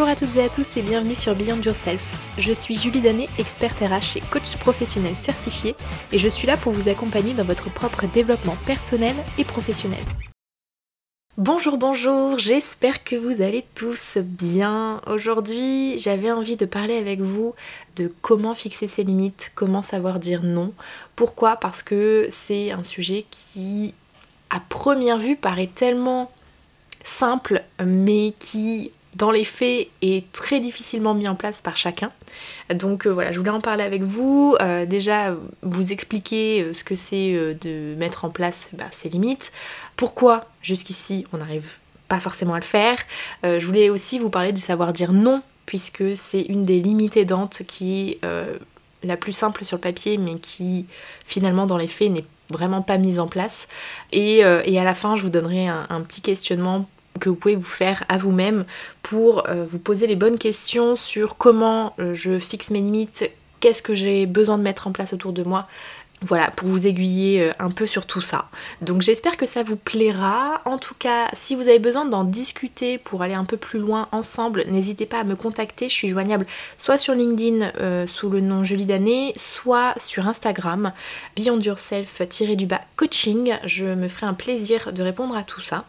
Bonjour à toutes et à tous et bienvenue sur Beyond Yourself. Je suis Julie Danet, experte RH et coach professionnel certifié et je suis là pour vous accompagner dans votre propre développement personnel et professionnel. Bonjour, bonjour, j'espère que vous allez tous bien. Aujourd'hui, j'avais envie de parler avec vous de comment fixer ses limites, comment savoir dire non. Pourquoi? Parce que c'est un sujet qui, à première vue, paraît tellement simple, mais qui dans les faits est très difficilement mis en place par chacun. Donc euh, voilà, je voulais en parler avec vous, euh, déjà vous expliquer euh, ce que c'est de mettre en place bah, ces limites, pourquoi jusqu'ici on n'arrive pas forcément à le faire. je voulais aussi vous parler du savoir dire non, puisque c'est une des limites aidantes qui est la plus simple sur le papier, mais qui finalement dans les faits n'est vraiment pas mise en place. Et, à la fin, je vous donnerai un petit questionnement que vous pouvez vous faire à vous-même pour euh, vous poser les bonnes questions sur comment euh, je fixe mes limites, qu'est-ce que j'ai besoin de mettre en place autour de moi voilà, pour vous aiguiller euh, un peu sur tout ça. Donc j'espère que ça vous plaira. En tout cas, si vous avez besoin d'en discuter pour aller un peu plus loin ensemble, n'hésitez pas à me contacter. Je suis joignable soit sur LinkedIn euh, sous le nom Julie Danet, soit sur Instagram, Beyond Yourself-du-bas coaching. Je me ferai un plaisir de répondre à tout ça.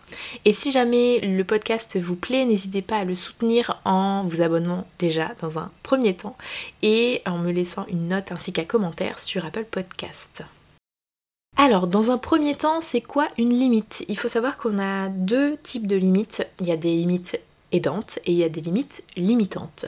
Et si jamais le podcast vous plaît, n'hésitez pas à le soutenir en vous abonnant déjà dans un premier temps et en me laissant une note ainsi qu'un commentaire sur Apple Podcast. Alors, dans un premier temps, c'est quoi une limite? Il faut savoir qu'on a deux types de limites. Il y a des limites aidantes et il y a des limites limitantes.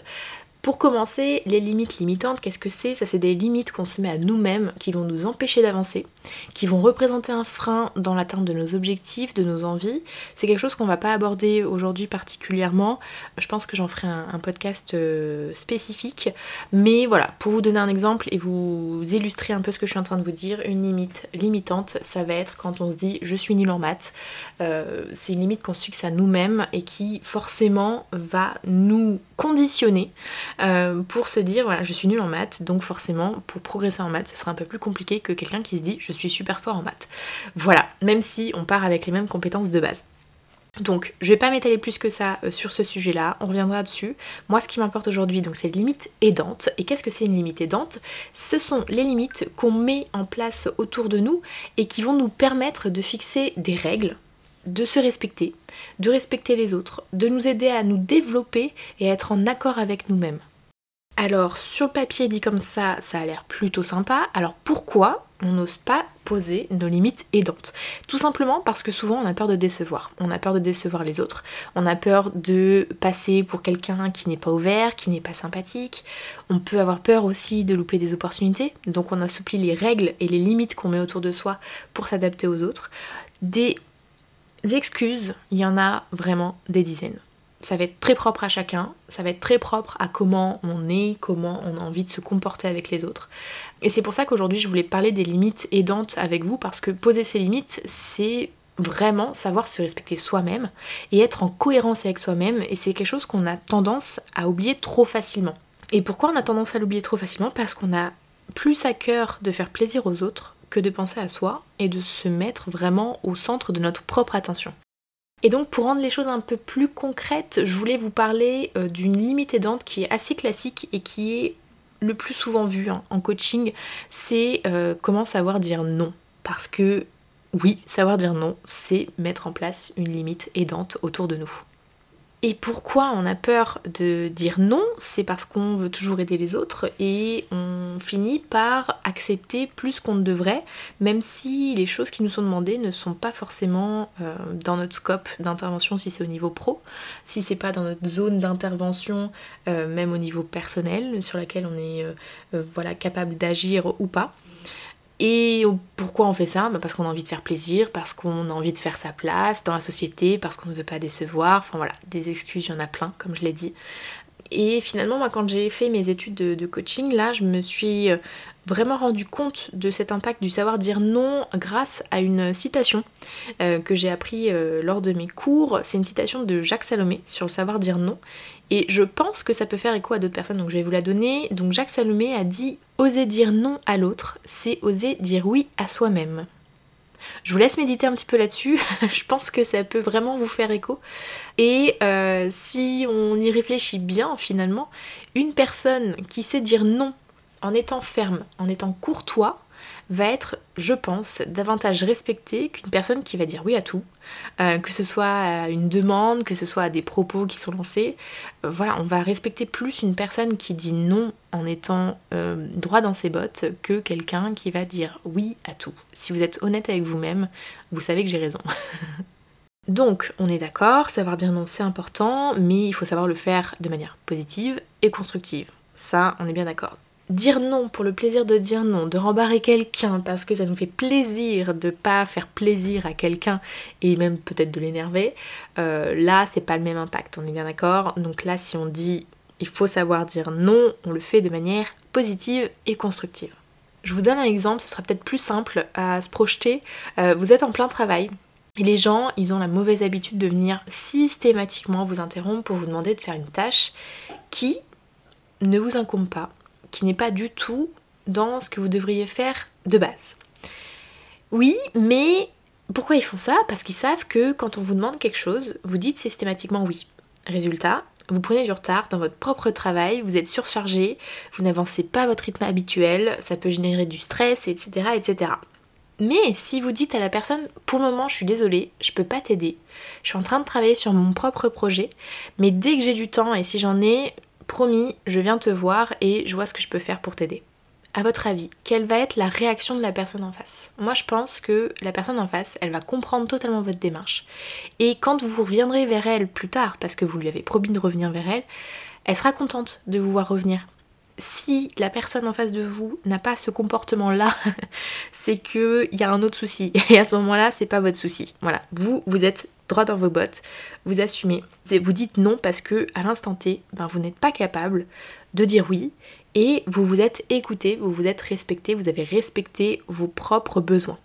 Pour commencer, les limites limitantes, qu'est-ce que c'est? Ça, c'est des limites qu'on se met à nous-mêmes qui vont nous empêcher d'avancer, qui vont représenter un frein dans l'atteinte de nos objectifs, de nos envies. C'est quelque chose qu'on va pas aborder aujourd'hui particulièrement. Je pense que j'en ferai un, podcast euh, spécifique. Mais voilà, pour vous donner un exemple et vous illustrer un peu ce que je suis en train de vous dire, une limite limitante, ça va être quand on se dit je suis nul en maths. Euh, c'est une limite qu'on se fixe à nous-mêmes et qui forcément va nous conditionner euh, pour se dire voilà je suis nul en maths donc forcément pour progresser en maths ce sera un peu plus compliqué que quelqu'un qui se dit je suis super fort en maths. Voilà, même si on part avec les mêmes compétences de base. Donc, je vais pas m'étaler plus que ça euh, sur ce sujet-là, on reviendra dessus. Moi, ce qui m'importe aujourd'hui, donc, c'est les limites aidantes. Et qu'est-ce que c'est une limite aidante? Ce sont les limites qu'on met en place autour de nous et qui vont nous permettre de fixer des règles, de se respecter, de respecter les autres, de nous aider à nous développer et à être en accord avec nous-mêmes. Alors sur le papier dit comme ça, ça a l'air plutôt sympa. Alors pourquoi on n'ose pas poser nos limites aidantes? Tout simplement parce que souvent on a peur de décevoir. On a peur de décevoir les autres. On a peur de passer pour quelqu'un qui n'est pas ouvert, qui n'est pas sympathique. On peut avoir peur aussi de louper des opportunités. Donc on assouplit les règles et les limites qu'on met autour de soi pour s'adapter aux autres. Excuses, il y en a vraiment des dizaines. Ça va être très propre à chacun, ça va être très propre à comment on est, comment on a envie de se comporter avec les autres. Et c'est pour ça qu'aujourd'hui je voulais parler des limites aidantes avec vous, parce que poser ces limites, c'est vraiment savoir se respecter soi-même et être en cohérence avec soi-même, et c'est quelque chose qu'on a tendance à oublier trop facilement. Et pourquoi on a tendance à l'oublier trop facilement? Parce qu'on a plus à cœur de faire plaisir aux autres que de penser à soi et de se mettre vraiment au centre de notre propre attention. Et donc pour rendre les choses un peu plus concrètes, je voulais vous parler euh, d'une limite aidante qui est assez classique et qui est le plus souvent vue en coaching, c'est euh, comment savoir dire non. Parce que oui, savoir dire non, c'est mettre en place une limite aidante autour de nous. Et pourquoi on a peur de dire non C'est parce qu'on veut toujours aider les autres et on finit par accepter plus qu'on ne devrait, même si les choses qui nous sont demandées ne sont pas forcément euh, dans notre scope d'intervention si c'est au niveau pro, si c'est pas dans notre zone d'intervention, euh, même au niveau personnel, sur laquelle on est euh, capable d'agir ou pas. Et pourquoi on fait ça? Bah, Parce qu'on a envie de faire plaisir, parce qu'on a envie de faire sa place dans la société, parce qu'on ne veut pas décevoir. Enfin voilà, des excuses, il y en a plein, comme je l'ai dit. Et finalement, moi, quand j'ai fait mes études de, coaching, là, je me suis euh, vraiment rendu compte de cet impact du savoir dire non grâce à une citation euh, que j'ai appris euh, lors de mes cours. C'est une citation de Jacques Salomé sur le savoir dire non. Et je pense que ça peut faire écho à d'autres personnes, donc je vais vous la donner. Donc Jacques Salomé a dit Oser dire non à l'autre, c'est oser dire oui à soi-même. Je vous laisse méditer un petit peu là-dessus. je pense que ça peut vraiment vous faire écho. Et euh, si on y réfléchit bien finalement, une personne qui sait dire non en étant ferme, en étant courtois, va être, je pense, davantage respectée qu'une personne qui va dire oui à tout, euh, que ce soit à une demande, que ce soit à des propos qui sont lancés. Euh, voilà, on va respecter plus une personne qui dit non en étant euh, droit dans ses bottes que quelqu'un qui va dire oui à tout. Si vous êtes honnête avec vous-même, vous savez que j'ai raison. Donc, on est d'accord, savoir dire non c'est important, mais il faut savoir le faire de manière positive et constructive. Ça, on est bien d'accord dire non pour le plaisir de dire non, de rembarrer quelqu'un parce que ça nous fait plaisir de pas faire plaisir à quelqu'un et même peut-être de l'énerver, euh, là c'est pas le même impact, on est bien d'accord. Donc là si on dit il faut savoir dire non, on le fait de manière positive et constructive. Je vous donne un exemple, ce sera peut-être plus simple à se projeter. Euh, vous êtes en plein travail, et les gens, ils ont la mauvaise habitude de venir systématiquement vous interrompre pour vous demander de faire une tâche qui ne vous incombe pas, qui n'est pas du tout dans ce que vous devriez faire de base. Oui, mais pourquoi ils font ça? Parce qu'ils savent que quand on vous demande quelque chose, vous dites systématiquement oui. Résultat, vous prenez du retard dans votre propre travail, vous êtes surchargé, vous n'avancez pas votre rythme habituel, ça peut générer du stress, etc., etc. Mais si vous dites à la personne, pour le moment je suis désolée, je peux pas t'aider, je suis en train de travailler sur mon propre projet, mais dès que j'ai du temps et si j'en ai, promis, je viens te voir et je vois ce que je peux faire pour t'aider. À votre avis, quelle va être la réaction de la personne en face? Moi, je pense que la personne en face, elle va comprendre totalement votre démarche. Et quand vous reviendrez vers elle plus tard, parce que vous lui avez promis de revenir vers elle, elle sera contente de vous voir revenir. Si la personne en face de vous n'a pas ce comportement-là, c'est qu'il y a un autre souci. Et à ce moment-là, c'est pas votre souci. Voilà, vous, vous êtes droit dans vos bottes, vous assumez, vous dites non parce que à l'instant T, ben, vous n'êtes pas capable de dire oui et vous vous êtes écouté, vous vous êtes respecté, vous avez respecté vos propres besoins.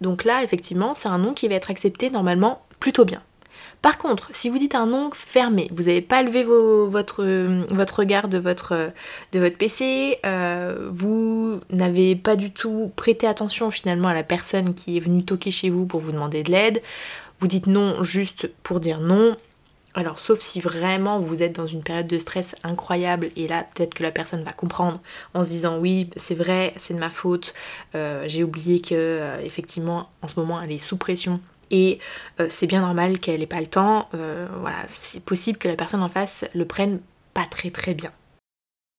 Donc là, effectivement, c'est un non qui va être accepté normalement plutôt bien. Par contre, si vous dites un non fermé, vous n'avez pas levé votre, votre, regard de votre, de votre PC, euh, vous n'avez pas du tout prêté attention finalement à la personne qui est venue toquer chez vous pour vous demander de l'aide, vous dites non juste pour dire non. Alors sauf si vraiment vous êtes dans une période de stress incroyable et là peut-être que la personne va comprendre en se disant oui c'est vrai c'est de ma faute euh, j'ai oublié que euh, effectivement en ce moment elle est sous pression. Et euh, c'est bien normal qu'elle n'ait pas le temps. Voilà c'est possible que la personne en face le prenne pas très très bien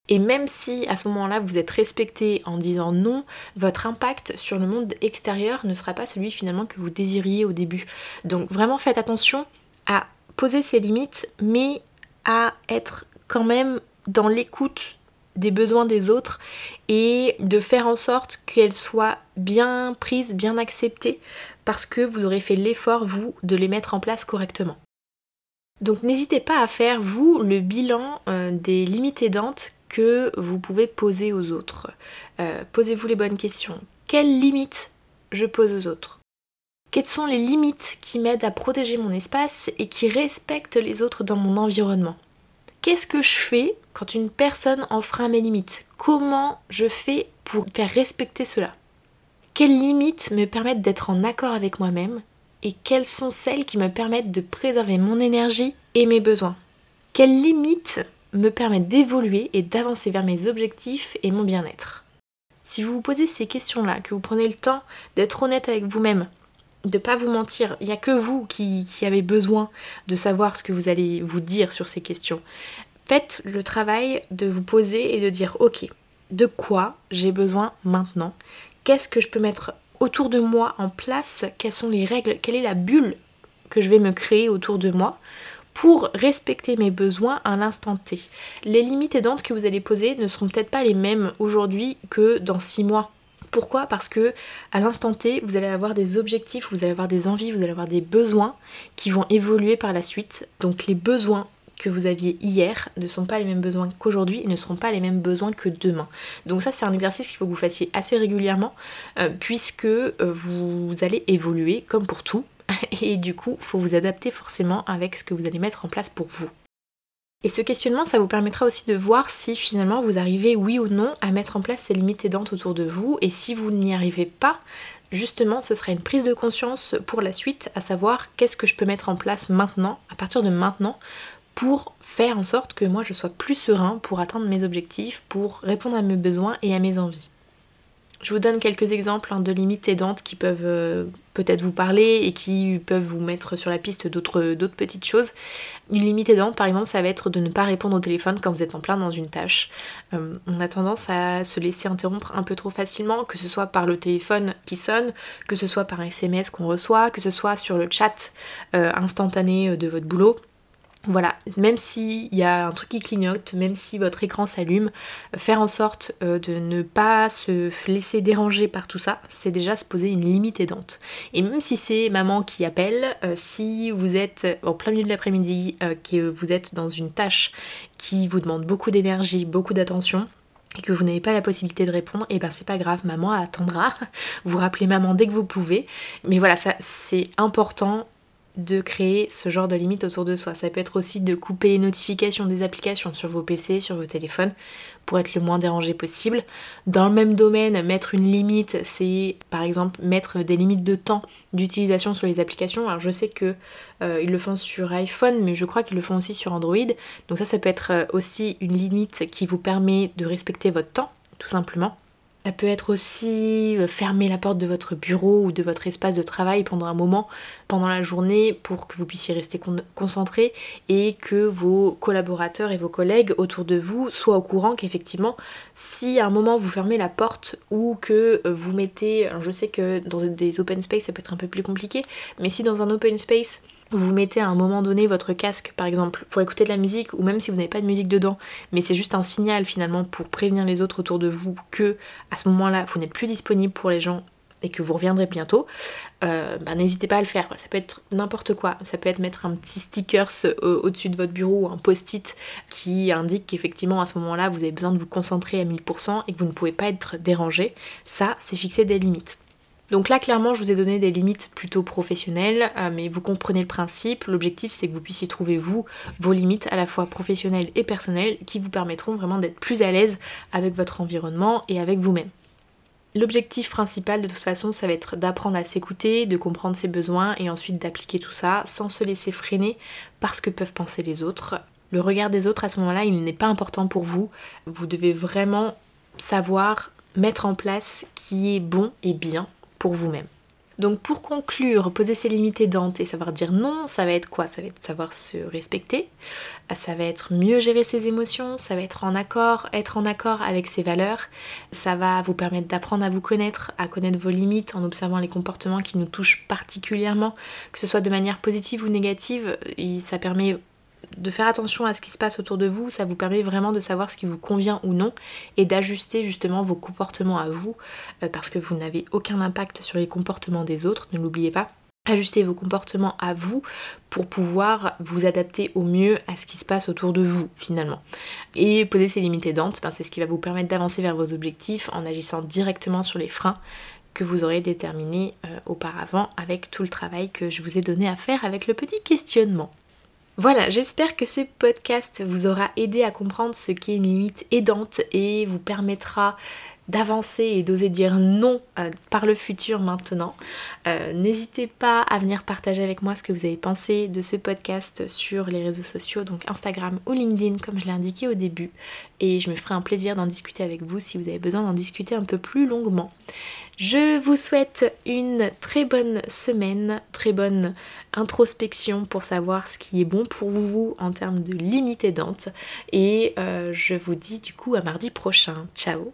et même si à ce moment-là vous êtes respecté en disant non, votre impact sur le monde extérieur ne sera pas celui finalement que vous désiriez au début. Donc vraiment faites attention à poser ses limites, mais à être quand même dans l'écoute des besoins des autres et de faire en sorte qu'elles soient bien prises, bien acceptées, parce que vous aurez fait l'effort, vous, de les mettre en place correctement. Donc n'hésitez pas à faire, vous, le bilan euh, des limites aidantes que vous pouvez poser aux autres. Euh, posez-vous les bonnes questions. Quelles limites je pose aux autres? Quelles sont les limites qui m'aident à protéger mon espace et qui respectent les autres dans mon environnement? Qu'est-ce que je fais quand une personne enfreint mes limites? Comment je fais pour faire respecter cela? Quelles limites me permettent d'être en accord avec moi-même et quelles sont celles qui me permettent de préserver mon énergie et mes besoins? Quelles limites me permet d'évoluer et d'avancer vers mes objectifs et mon bien-être. Si vous vous posez ces questions-là, que vous prenez le temps d'être honnête avec vous-même, de pas vous mentir, il n'y a que vous qui, qui avez besoin de savoir ce que vous allez vous dire sur ces questions. Faites le travail de vous poser et de dire ok, de quoi j'ai besoin maintenant? Qu'est-ce que je peux mettre autour de moi en place? Quelles sont les règles? Quelle est la bulle que je vais me créer autour de moi pour respecter mes besoins à l'instant T. Les limites aidantes que vous allez poser ne seront peut-être pas les mêmes aujourd'hui que dans 6 mois. Pourquoi? Parce que à l'instant T, vous allez avoir des objectifs, vous allez avoir des envies, vous allez avoir des besoins qui vont évoluer par la suite. Donc les besoins que vous aviez hier ne sont pas les mêmes besoins qu'aujourd'hui et ne seront pas les mêmes besoins que demain. Donc ça c'est un exercice qu'il faut que vous fassiez assez régulièrement euh, puisque euh, vous allez évoluer comme pour tout et du coup, faut vous adapter forcément avec ce que vous allez mettre en place pour vous. Et ce questionnement, ça vous permettra aussi de voir si finalement vous arrivez oui ou non à mettre en place ces limites aidantes autour de vous. Et si vous n'y arrivez pas, justement, ce sera une prise de conscience pour la suite, à savoir qu'est-ce que je peux mettre en place maintenant, à partir de maintenant, pour faire en sorte que moi je sois plus serein pour atteindre mes objectifs, pour répondre à mes besoins et à mes envies. Je vous donne quelques exemples hein, de limites aidantes qui peuvent euh, peut-être vous parler et qui peuvent vous mettre sur la piste d'autres petites choses. Une limite aidante, par exemple, ça va être de ne pas répondre au téléphone quand vous êtes en plein dans une tâche. Euh, on a tendance à se laisser interrompre un peu trop facilement, que ce soit par le téléphone qui sonne, que ce soit par un SMS qu'on reçoit, que ce soit sur le chat euh, instantané de votre boulot. Voilà, même s'il y a un truc qui clignote, même si votre écran s'allume, faire en sorte euh, de ne pas se laisser déranger par tout ça, c'est déjà se poser une limite aidante. Et même si c'est maman qui appelle, euh, si vous êtes au plein milieu de l'après-midi, euh, que vous êtes dans une tâche qui vous demande beaucoup d'énergie, beaucoup d'attention, et que vous n'avez pas la possibilité de répondre, et eh ben c'est pas grave, maman attendra. Vous rappelez maman dès que vous pouvez. Mais voilà, ça c'est important de créer ce genre de limite autour de soi. Ça peut être aussi de couper les notifications des applications sur vos PC, sur vos téléphones, pour être le moins dérangé possible. Dans le même domaine, mettre une limite, c'est par exemple mettre des limites de temps d'utilisation sur les applications. Alors je sais que euh, ils le font sur iPhone, mais je crois qu'ils le font aussi sur Android. Donc ça, ça peut être euh, aussi une limite qui vous permet de respecter votre temps, tout simplement. Ça peut être aussi euh, fermer la porte de votre bureau ou de votre espace de travail pendant un moment, pendant la journée, pour que vous puissiez rester concentré et que vos collaborateurs et vos collègues autour de vous soient au courant qu'effectivement, si à un moment vous fermez la porte ou que euh, vous mettez, alors je sais que dans des open space ça peut être un peu plus compliqué, mais si dans un open space vous mettez à un moment donné votre casque par exemple pour écouter de la musique ou même si vous n'avez pas de musique dedans mais c'est juste un signal finalement pour prévenir les autres autour de vous que à ce moment là vous n'êtes plus disponible pour les gens et que vous reviendrez bientôt, euh, bah, n'hésitez pas à le faire. Ça peut être n'importe quoi. Ça peut être mettre un petit sticker au-dessus de votre bureau ou un post-it qui indique qu'effectivement à ce moment-là vous avez besoin de vous concentrer à 1000% et que vous ne pouvez pas être dérangé. Ça, c'est fixer des limites. Donc là, clairement, je vous ai donné des limites plutôt professionnelles, euh, mais vous comprenez le principe. L'objectif, c'est que vous puissiez trouver, vous, vos limites à la fois professionnelles et personnelles qui vous permettront vraiment d'être plus à l'aise avec votre environnement et avec vous-même. L'objectif principal de toute façon, ça va être d'apprendre à s'écouter, de comprendre ses besoins et ensuite d'appliquer tout ça sans se laisser freiner par ce que peuvent penser les autres. Le regard des autres à ce moment-là, il n'est pas important pour vous. Vous devez vraiment savoir mettre en place qui est bon et bien vous-même. Donc pour conclure, poser ses limites aidantes et savoir dire non, ça va être quoi? Ça va être savoir se respecter, ça va être mieux gérer ses émotions, ça va être en accord, être en accord avec ses valeurs, ça va vous permettre d'apprendre à vous connaître, à connaître vos limites en observant les comportements qui nous touchent particulièrement, que ce soit de manière positive ou négative, ça permet de faire attention à ce qui se passe autour de vous, ça vous permet vraiment de savoir ce qui vous convient ou non et d'ajuster justement vos comportements à vous euh, parce que vous n'avez aucun impact sur les comportements des autres, ne l'oubliez pas. Ajustez vos comportements à vous pour pouvoir vous adapter au mieux à ce qui se passe autour de vous finalement. Et poser ces limites aidantes, ben, c'est ce qui va vous permettre d'avancer vers vos objectifs en agissant directement sur les freins que vous aurez déterminés euh, auparavant avec tout le travail que je vous ai donné à faire avec le petit questionnement. Voilà, j'espère que ce podcast vous aura aidé à comprendre ce qu'est une limite aidante et vous permettra d'avancer et d'oser dire non euh, par le futur maintenant. Euh, n'hésitez pas à venir partager avec moi ce que vous avez pensé de ce podcast sur les réseaux sociaux, donc Instagram ou LinkedIn comme je l'ai indiqué au début. Et je me ferai un plaisir d'en discuter avec vous si vous avez besoin d'en discuter un peu plus longuement. Je vous souhaite une très bonne semaine, très bonne introspection pour savoir ce qui est bon pour vous en termes de limites aidantes. Et euh, je vous dis du coup à mardi prochain. Ciao